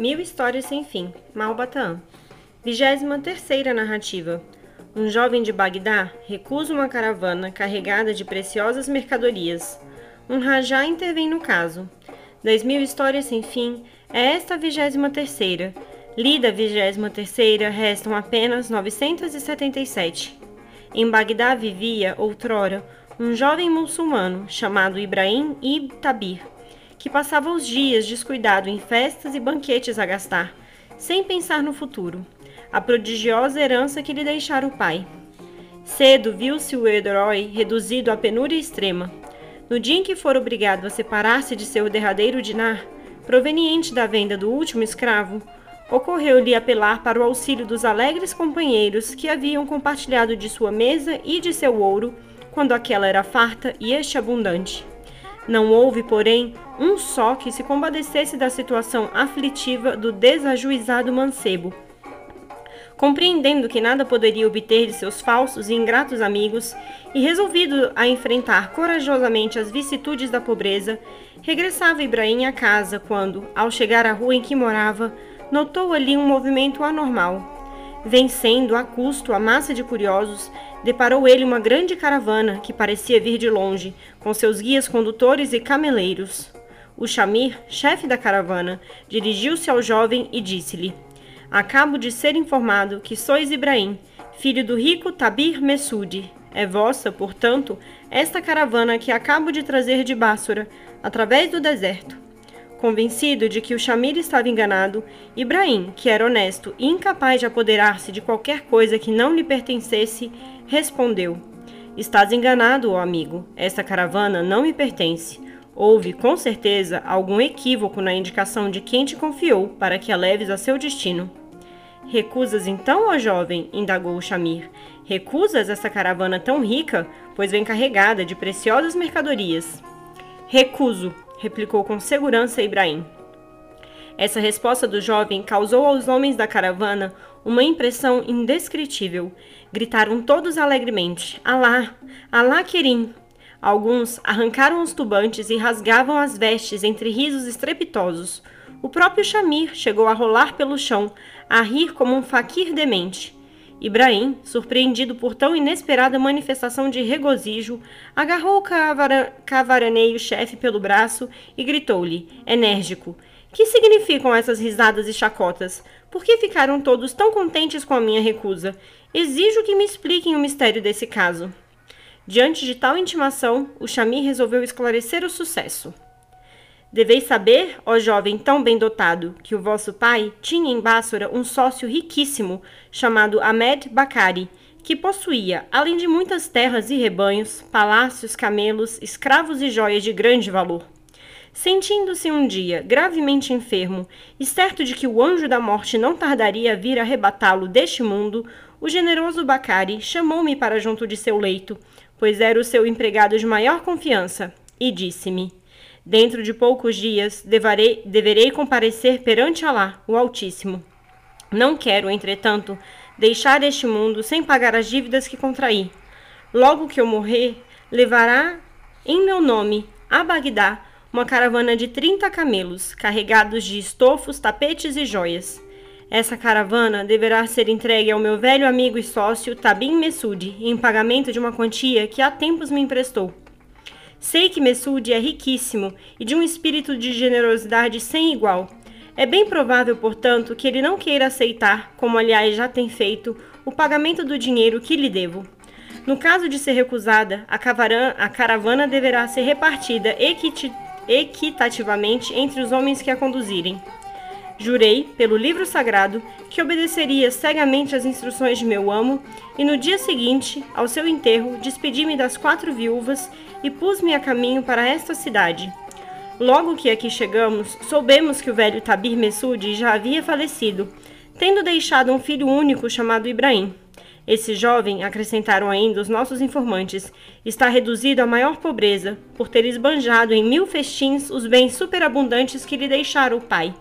Mil Histórias Sem Fim. Vigésima terceira narrativa. Um jovem de Bagdá recusa uma caravana carregada de preciosas mercadorias. Um rajá intervém no caso. Das mil histórias sem fim, é esta a vigésima terceira. Lida a vigésima terceira, restam apenas 977. Em Bagdá vivia, outrora, um jovem muçulmano chamado Ibrahim ibn Tabir, que passava os dias descuidado em festas e banquetes a gastar, sem pensar no futuro, a prodigiosa herança que lhe deixara o pai. Cedo viu-se o herói reduzido à penúria extrema. No dia em que for obrigado a separar-se de seu derradeiro dinar, proveniente da venda do último escravo, ocorreu-lhe apelar para o auxílio dos alegres companheiros que haviam compartilhado de sua mesa e de seu ouro, quando aquela era farta e este abundante. Não houve, porém, um só que se compadecesse da situação aflitiva do desajuizado mancebo. Compreendendo que nada poderia obter de seus falsos e ingratos amigos, e resolvido a enfrentar corajosamente as vicissitudes da pobreza, regressava Ibrahim à casa quando, ao chegar à rua em que morava, notou ali um movimento anormal. Vencendo a custo a massa de curiosos, deparou ele uma grande caravana que parecia vir de longe, com seus guias condutores e cameleiros. O Shamir, chefe da caravana, dirigiu-se ao jovem e disse-lhe: Acabo de ser informado que sois Ibrahim, filho do rico Tabir Mesud. É vossa, portanto, esta caravana que acabo de trazer de Bássora, através do deserto. Convencido de que o Shamir estava enganado, Ibrahim, que era honesto e incapaz de apoderar-se de qualquer coisa que não lhe pertencesse, respondeu: Estás enganado, ó amigo. Esta caravana não me pertence. Houve, com certeza, algum equívoco na indicação de quem te confiou para que a leves a seu destino. Recusas então, ó jovem? indagou o Shamir. Recusas essa caravana tão rica, pois vem carregada de preciosas mercadorias. Recuso, replicou com segurança Ibrahim. Essa resposta do jovem causou aos homens da caravana uma impressão indescritível. Gritaram todos alegremente: Alá! Alá Kerim! Alguns arrancaram os tubantes e rasgavam as vestes entre risos estrepitosos. O próprio Shamir chegou a rolar pelo chão, a rir como um faquir demente. Ibrahim, surpreendido por tão inesperada manifestação de regozijo, agarrou o cavara cavaraneio-chefe pelo braço e gritou-lhe, enérgico: Que significam essas risadas e chacotas? Por que ficaram todos tão contentes com a minha recusa? Exijo que me expliquem o mistério desse caso. Diante de tal intimação, o Xami resolveu esclarecer o sucesso. Deveis saber, ó jovem tão bem dotado, que o vosso pai tinha em Bássora um sócio riquíssimo chamado Ahmed Bakari, que possuía, além de muitas terras e rebanhos, palácios, camelos, escravos e joias de grande valor. Sentindo-se um dia gravemente enfermo e certo de que o anjo da morte não tardaria a vir arrebatá-lo deste mundo, o generoso Bakari chamou-me para junto de seu leito, pois era o seu empregado de maior confiança, e disse-me: Dentro de poucos dias deverei, deverei comparecer perante Alá, o Altíssimo. Não quero, entretanto, deixar este mundo sem pagar as dívidas que contraí. Logo que eu morrer, levará em meu nome a Bagdá uma caravana de 30 camelos, carregados de estofos, tapetes e joias. Essa caravana deverá ser entregue ao meu velho amigo e sócio Tabim Mesud em pagamento de uma quantia que há tempos me emprestou. Sei que Mesud é riquíssimo e de um espírito de generosidade sem igual. É bem provável, portanto, que ele não queira aceitar, como aliás já tem feito, o pagamento do dinheiro que lhe devo. No caso de ser recusada, a, a caravana deverá ser repartida equitativamente entre os homens que a conduzirem. Jurei, pelo livro sagrado, que obedeceria cegamente às instruções de meu amo, e no dia seguinte, ao seu enterro, despedi-me das quatro viúvas e pus-me a caminho para esta cidade. Logo que aqui chegamos, soubemos que o velho Tabir Mesud já havia falecido, tendo deixado um filho único chamado Ibrahim. Esse jovem, acrescentaram ainda os nossos informantes, está reduzido à maior pobreza, por ter esbanjado em mil festins os bens superabundantes que lhe deixara o pai.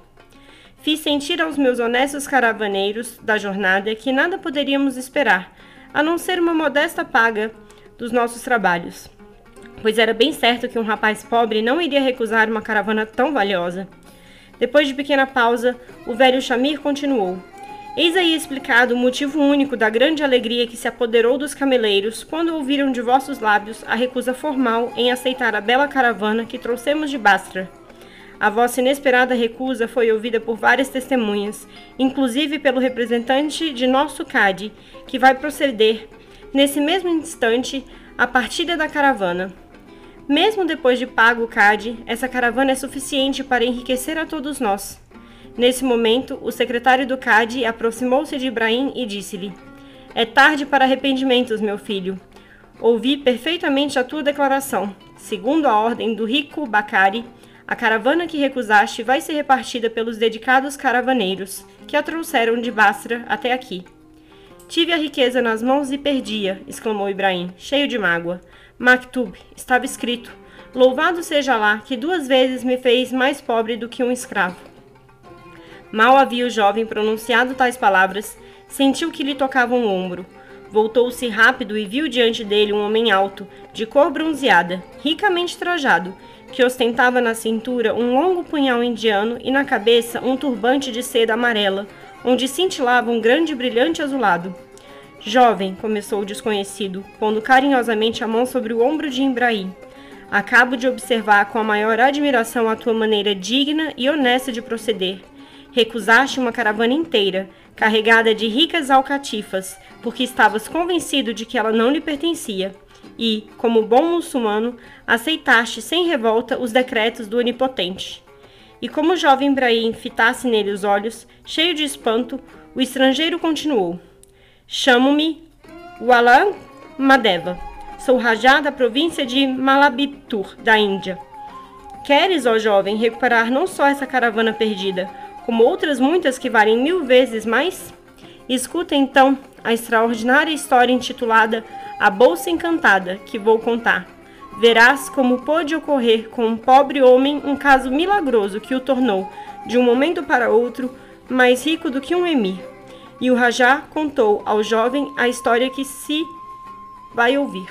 Fiz sentir aos meus honestos caravaneiros da jornada que nada poderíamos esperar, a não ser uma modesta paga dos nossos trabalhos, pois era bem certo que um rapaz pobre não iria recusar uma caravana tão valiosa. Depois de pequena pausa, o velho Shamir continuou. Eis aí explicado o motivo único da grande alegria que se apoderou dos cameleiros quando ouviram de vossos lábios a recusa formal em aceitar a bela caravana que trouxemos de Bastra. A vossa inesperada recusa foi ouvida por várias testemunhas, inclusive pelo representante de nosso CAD, que vai proceder, nesse mesmo instante, a partida da caravana. Mesmo depois de pago o CAD, essa caravana é suficiente para enriquecer a todos nós. Nesse momento, o secretário do CAD aproximou-se de Ibrahim e disse-lhe: É tarde para arrependimentos, meu filho. Ouvi perfeitamente a tua declaração. Segundo a ordem do rico Bacari, a caravana que recusaste vai ser repartida pelos dedicados caravaneiros, que a trouxeram de Basra até aqui. Tive a riqueza nas mãos e perdia, exclamou Ibrahim, cheio de mágoa. Maktub, estava escrito: Louvado seja lá, que duas vezes me fez mais pobre do que um escravo. Mal havia o jovem pronunciado tais palavras, sentiu que lhe tocavam o ombro. Voltou-se rápido e viu diante dele um homem alto, de cor bronzeada, ricamente trajado, que ostentava na cintura um longo punhal indiano e na cabeça um turbante de seda amarela, onde cintilava um grande brilhante azulado. Jovem, começou o desconhecido, pondo carinhosamente a mão sobre o ombro de Ibrahim. Acabo de observar com a maior admiração a tua maneira digna e honesta de proceder. Recusaste uma caravana inteira, carregada de ricas alcatifas, porque estavas convencido de que ela não lhe pertencia e, como bom muçulmano, aceitaste sem revolta os decretos do Onipotente. E como o jovem Ibrahim fitasse nele os olhos, cheio de espanto, o estrangeiro continuou: Chamo-me Walan Madeva. Sou Rajá da província de Malabiptur, da Índia. Queres, ó jovem, recuperar não só essa caravana perdida, como outras muitas que valem mil vezes mais? Escuta então a extraordinária história intitulada A Bolsa Encantada, que vou contar. Verás como pôde ocorrer com um pobre homem um caso milagroso que o tornou, de um momento para outro, mais rico do que um emir. E o Rajá contou ao jovem a história que se vai ouvir.